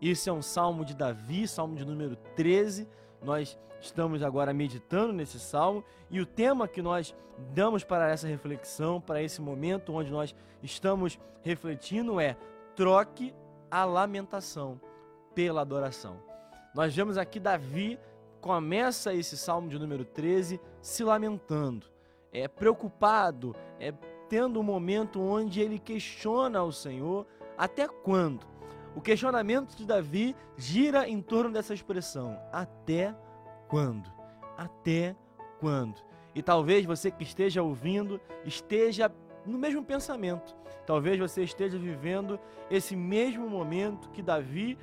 Esse é um salmo de Davi, salmo de número 13. Nós estamos agora meditando nesse salmo e o tema que nós damos para essa reflexão, para esse momento onde nós estamos refletindo é: troque a lamentação pela adoração. Nós vemos aqui Davi começa esse salmo de número 13 se lamentando, é preocupado, é tendo um momento onde ele questiona o Senhor até quando? O questionamento de Davi gira em torno dessa expressão: até quando? Até quando? E talvez você que esteja ouvindo esteja no mesmo pensamento. Talvez você esteja vivendo esse mesmo momento que Davi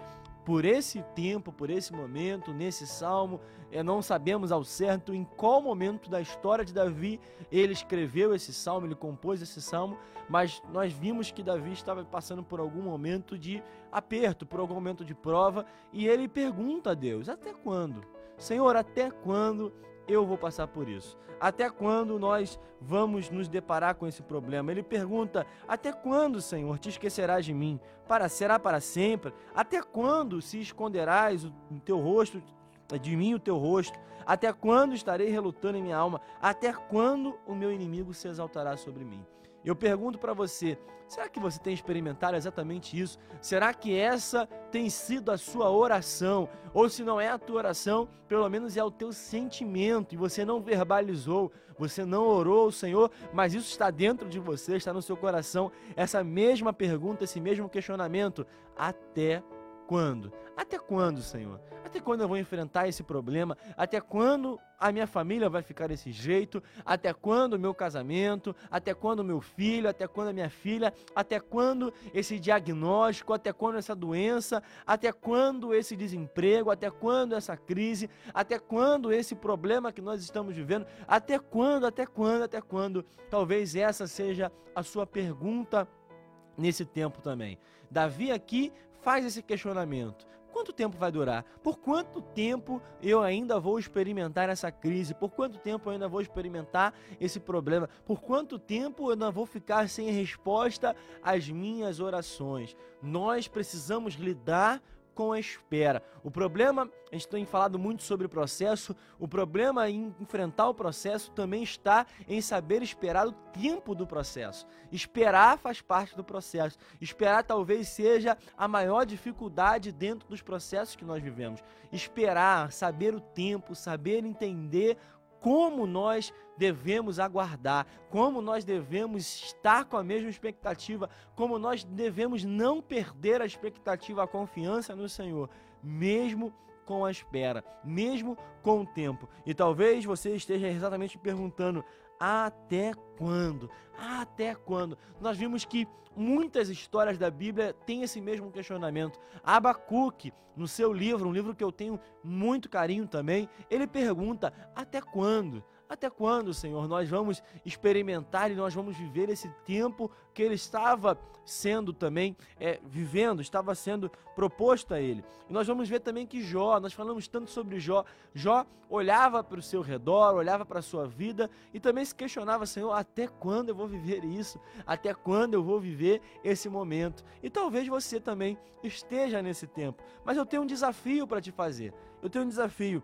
por esse tempo, por esse momento, nesse salmo, é, não sabemos ao certo em qual momento da história de Davi ele escreveu esse salmo, ele compôs esse salmo, mas nós vimos que Davi estava passando por algum momento de aperto, por algum momento de prova, e ele pergunta a Deus: até quando? Senhor, até quando eu vou passar por isso? Até quando nós vamos nos deparar com esse problema? Ele pergunta: Até quando, Senhor, te esquecerás de mim? Para será para sempre? Até quando se esconderás o teu rosto de mim o teu rosto? Até quando estarei relutando em minha alma? Até quando o meu inimigo se exaltará sobre mim? Eu pergunto para você, será que você tem experimentado exatamente isso? Será que essa tem sido a sua oração? Ou se não é a tua oração, pelo menos é o teu sentimento e você não verbalizou, você não orou ao Senhor, mas isso está dentro de você, está no seu coração. Essa mesma pergunta, esse mesmo questionamento, até quando? Até quando, Senhor? Até quando eu vou enfrentar esse problema? Até quando a minha família vai ficar desse jeito? Até quando o meu casamento? Até quando o meu filho? Até quando a minha filha? Até quando esse diagnóstico? Até quando essa doença? Até quando esse desemprego? Até quando essa crise? Até quando esse problema que nós estamos vivendo? Até quando? Até quando? Até quando? Talvez essa seja a sua pergunta nesse tempo também. Davi aqui faz esse questionamento. Quanto tempo vai durar? Por quanto tempo eu ainda vou experimentar essa crise? Por quanto tempo eu ainda vou experimentar esse problema? Por quanto tempo eu ainda vou ficar sem resposta às minhas orações? Nós precisamos lidar com a espera. O problema, a gente tem falado muito sobre o processo, o problema em enfrentar o processo também está em saber esperar o tempo do processo. Esperar faz parte do processo. Esperar talvez seja a maior dificuldade dentro dos processos que nós vivemos. Esperar, saber o tempo, saber entender como nós devemos aguardar, como nós devemos estar com a mesma expectativa, como nós devemos não perder a expectativa, a confiança no Senhor, mesmo com a espera, mesmo com o tempo. E talvez você esteja exatamente perguntando: até quando? Até quando? Nós vimos que muitas histórias da Bíblia têm esse mesmo questionamento. Abacuque, no seu livro, um livro que eu tenho muito carinho também, ele pergunta: até quando? Até quando, Senhor, nós vamos experimentar e nós vamos viver esse tempo que ele estava sendo também é, vivendo, estava sendo proposto a ele? E nós vamos ver também que Jó, nós falamos tanto sobre Jó, Jó olhava para o seu redor, olhava para a sua vida e também se questionava, Senhor, até quando eu vou viver isso? Até quando eu vou viver esse momento? E talvez você também esteja nesse tempo, mas eu tenho um desafio para te fazer. Eu tenho um desafio.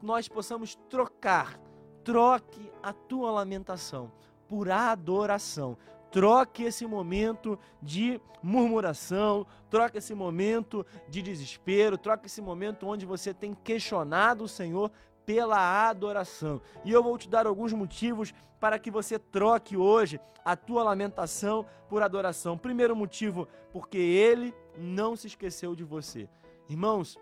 Nós possamos trocar troque a tua lamentação por adoração. Troque esse momento de murmuração, troque esse momento de desespero, troque esse momento onde você tem questionado o Senhor pela adoração. E eu vou te dar alguns motivos para que você troque hoje a tua lamentação por adoração. Primeiro motivo, porque ele não se esqueceu de você. Irmãos,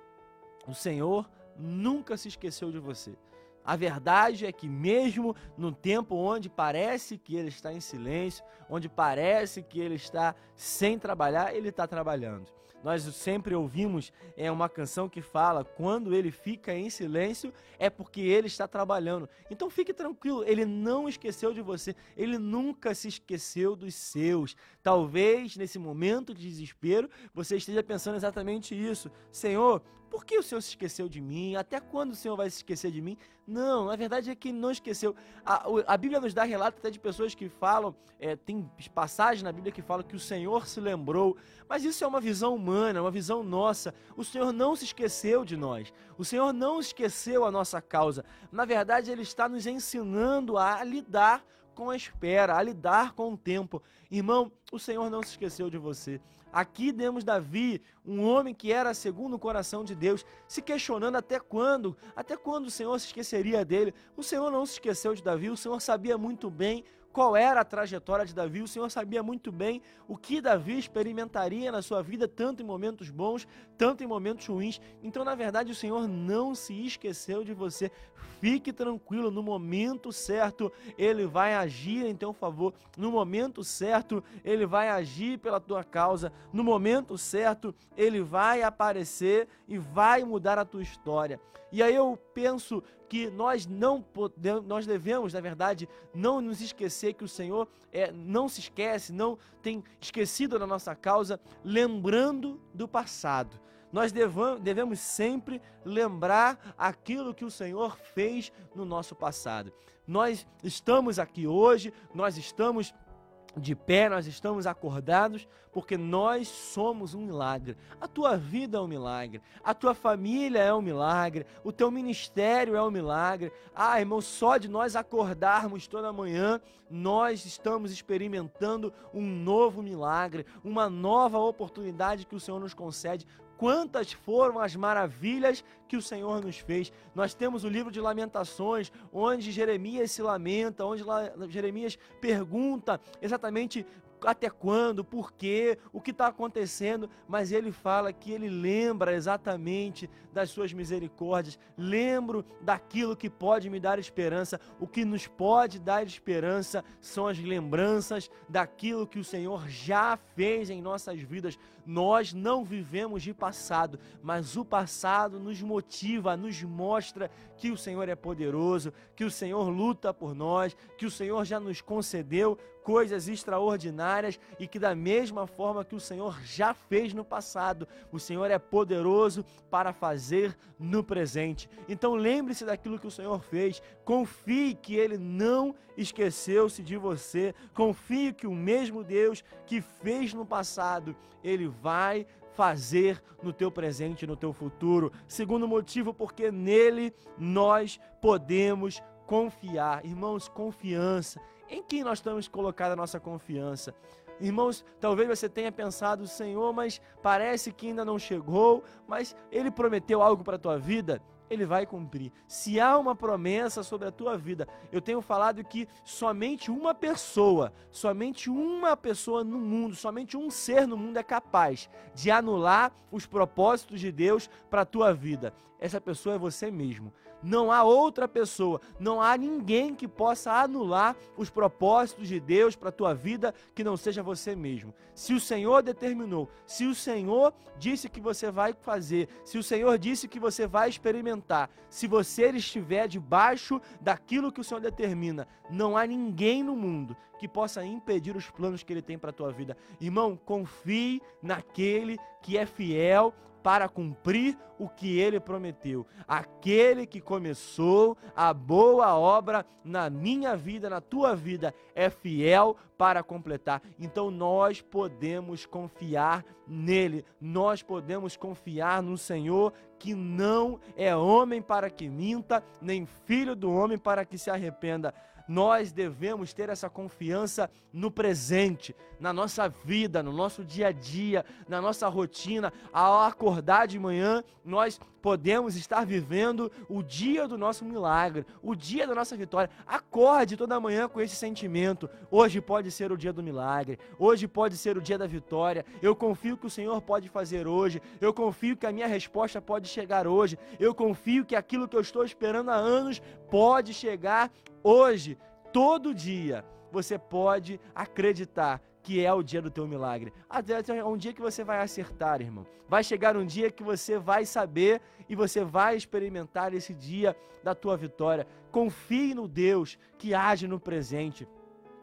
o Senhor nunca se esqueceu de você. A verdade é que, mesmo no tempo onde parece que ele está em silêncio, onde parece que ele está sem trabalhar, ele está trabalhando. Nós sempre ouvimos é uma canção que fala: quando ele fica em silêncio é porque ele está trabalhando. Então fique tranquilo, ele não esqueceu de você, ele nunca se esqueceu dos seus. Talvez nesse momento de desespero você esteja pensando exatamente isso: Senhor, por que o Senhor se esqueceu de mim? Até quando o Senhor vai se esquecer de mim? Não, na verdade é que não esqueceu. A, a Bíblia nos dá relato até de pessoas que falam, é, tem passagens na Bíblia que falam que o Senhor se lembrou, mas isso é uma visão humana, uma visão nossa. O Senhor não se esqueceu de nós, o Senhor não esqueceu a nossa causa. Na verdade, Ele está nos ensinando a lidar com a espera, a lidar com o tempo. Irmão, o Senhor não se esqueceu de você. Aqui temos Davi, um homem que era segundo o coração de Deus, se questionando até quando, até quando o Senhor se esqueceria dele. O Senhor não se esqueceu de Davi, o Senhor sabia muito bem qual era a trajetória de Davi, o Senhor sabia muito bem o que Davi experimentaria na sua vida, tanto em momentos bons, tanto em momentos ruins. Então, na verdade, o Senhor não se esqueceu de você. Fique tranquilo, no momento certo, Ele vai agir em teu favor. No momento certo, Ele vai agir pela tua causa. No momento certo, Ele vai aparecer e vai mudar a tua história. E aí eu penso que nós não podemos, nós devemos, na verdade, não nos esquecer que o Senhor é, não se esquece, não tem esquecido da nossa causa, lembrando do passado. Nós devemos sempre lembrar aquilo que o Senhor fez no nosso passado. Nós estamos aqui hoje, nós estamos de pé, nós estamos acordados porque nós somos um milagre. A tua vida é um milagre, a tua família é um milagre, o teu ministério é um milagre. Ah, irmão, só de nós acordarmos toda manhã, nós estamos experimentando um novo milagre, uma nova oportunidade que o Senhor nos concede quantas foram as maravilhas que o Senhor nos fez. Nós temos o livro de Lamentações, onde Jeremias se lamenta, onde Jeremias pergunta exatamente até quando, por quê, o que está acontecendo, mas ele fala que ele lembra exatamente das suas misericórdias, lembro daquilo que pode me dar esperança. O que nos pode dar esperança são as lembranças daquilo que o Senhor já fez em nossas vidas. Nós não vivemos de passado, mas o passado nos motiva, nos mostra que o Senhor é poderoso, que o Senhor luta por nós, que o Senhor já nos concedeu coisas extraordinárias e que, da mesma forma que o Senhor já fez no passado, o Senhor é poderoso para fazer no presente. Então, lembre-se daquilo que o Senhor fez, confie que Ele não esqueceu-se de você, confie que o mesmo Deus que fez no passado, Ele vai fazer no teu presente e no teu futuro. Segundo motivo, porque nele nós podemos confiar. Irmãos, confiança. Em quem nós estamos colocando a nossa confiança? Irmãos, talvez você tenha pensado, Senhor, mas parece que ainda não chegou, mas Ele prometeu algo para a tua vida ele vai cumprir. Se há uma promessa sobre a tua vida, eu tenho falado que somente uma pessoa, somente uma pessoa no mundo, somente um ser no mundo é capaz de anular os propósitos de Deus para a tua vida. Essa pessoa é você mesmo. Não há outra pessoa, não há ninguém que possa anular os propósitos de Deus para a tua vida que não seja você mesmo. Se o Senhor determinou, se o Senhor disse que você vai fazer, se o Senhor disse que você vai experimentar, se você estiver debaixo daquilo que o Senhor determina, não há ninguém no mundo que possa impedir os planos que ele tem para a tua vida. Irmão, confie naquele que é fiel para cumprir o que ele prometeu. Aquele que começou a boa obra na minha vida, na tua vida, é fiel para completar. Então nós podemos confiar nele, nós podemos confiar no Senhor que não é homem para que minta, nem filho do homem para que se arrependa nós devemos ter essa confiança no presente, na nossa vida, no nosso dia a dia, na nossa rotina. Ao acordar de manhã, nós podemos estar vivendo o dia do nosso milagre, o dia da nossa vitória. Acorde toda manhã com esse sentimento. Hoje pode ser o dia do milagre, hoje pode ser o dia da vitória. Eu confio que o Senhor pode fazer hoje, eu confio que a minha resposta pode chegar hoje, eu confio que aquilo que eu estou esperando há anos pode chegar hoje, todo dia, você pode acreditar que é o dia do teu milagre. É um dia que você vai acertar, irmão. Vai chegar um dia que você vai saber e você vai experimentar esse dia da tua vitória. Confie no Deus que age no presente.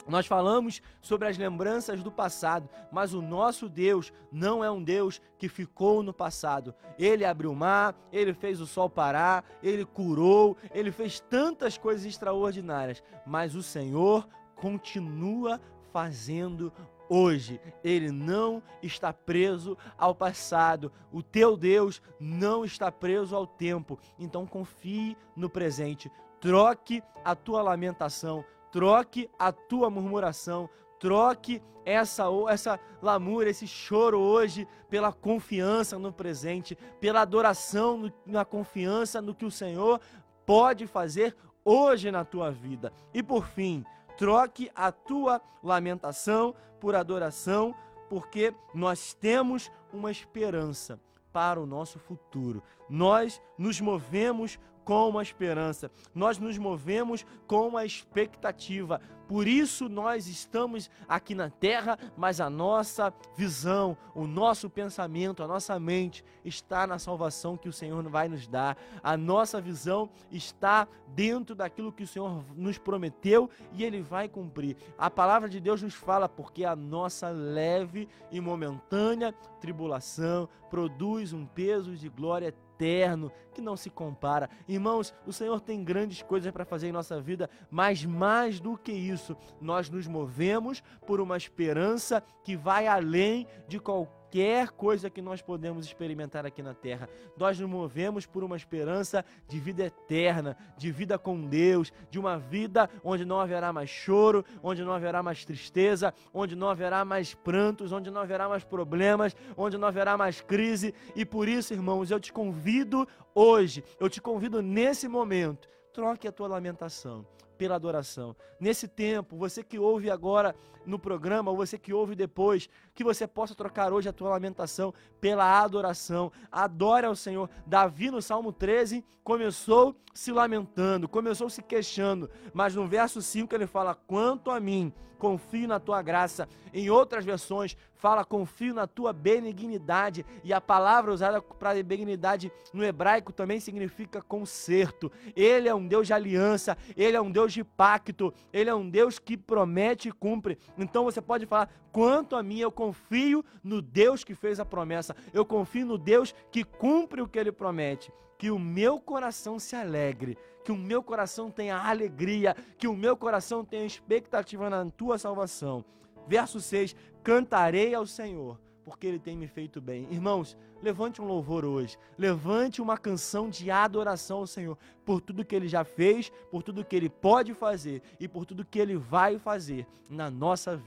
Nós falamos sobre as lembranças do passado, mas o nosso Deus não é um Deus que ficou no passado. Ele abriu o mar, ele fez o sol parar, ele curou, ele fez tantas coisas extraordinárias, mas o Senhor continua fazendo hoje. Ele não está preso ao passado. O teu Deus não está preso ao tempo. Então confie no presente. Troque a tua lamentação troque a tua murmuração, troque essa essa lamúria, esse choro hoje pela confiança no presente, pela adoração na confiança no que o Senhor pode fazer hoje na tua vida. E por fim, troque a tua lamentação por adoração, porque nós temos uma esperança para o nosso futuro. Nós nos movemos com uma esperança, nós nos movemos com uma expectativa. Por isso nós estamos aqui na terra, mas a nossa visão, o nosso pensamento, a nossa mente está na salvação que o Senhor vai nos dar. A nossa visão está dentro daquilo que o Senhor nos prometeu e ele vai cumprir. A palavra de Deus nos fala porque a nossa leve e momentânea tribulação produz um peso de glória eterna eterno que não se compara. Irmãos, o Senhor tem grandes coisas para fazer em nossa vida, mas mais do que isso, nós nos movemos por uma esperança que vai além de qualquer qualquer coisa que nós podemos experimentar aqui na terra. Nós nos movemos por uma esperança de vida eterna, de vida com Deus, de uma vida onde não haverá mais choro, onde não haverá mais tristeza, onde não haverá mais prantos, onde não haverá mais problemas, onde não haverá mais crise. E por isso, irmãos, eu te convido hoje, eu te convido nesse momento, troque a tua lamentação pela adoração. Nesse tempo, você que ouve agora no programa, ou você que ouve depois, que você possa trocar hoje a tua lamentação pela adoração. Adore ao Senhor. Davi, no Salmo 13, começou se lamentando, começou se queixando, mas no verso 5 ele fala: Quanto a mim, confio na tua graça. Em outras versões, fala: Confio na tua benignidade. E a palavra usada para benignidade no hebraico também significa conserto. Ele é um Deus de aliança, ele é um Deus de pacto, ele é um Deus que promete e cumpre. Então você pode falar: Quanto a mim, eu confio no Deus que fez a promessa, eu confio no Deus que cumpre o que ele promete. Que o meu coração se alegre, que o meu coração tenha alegria, que o meu coração tenha expectativa na tua salvação. Verso 6: Cantarei ao Senhor porque ele tem me feito bem. Irmãos, levante um louvor hoje, levante uma canção de adoração ao Senhor por tudo que ele já fez, por tudo que ele pode fazer e por tudo que ele vai fazer na nossa vida.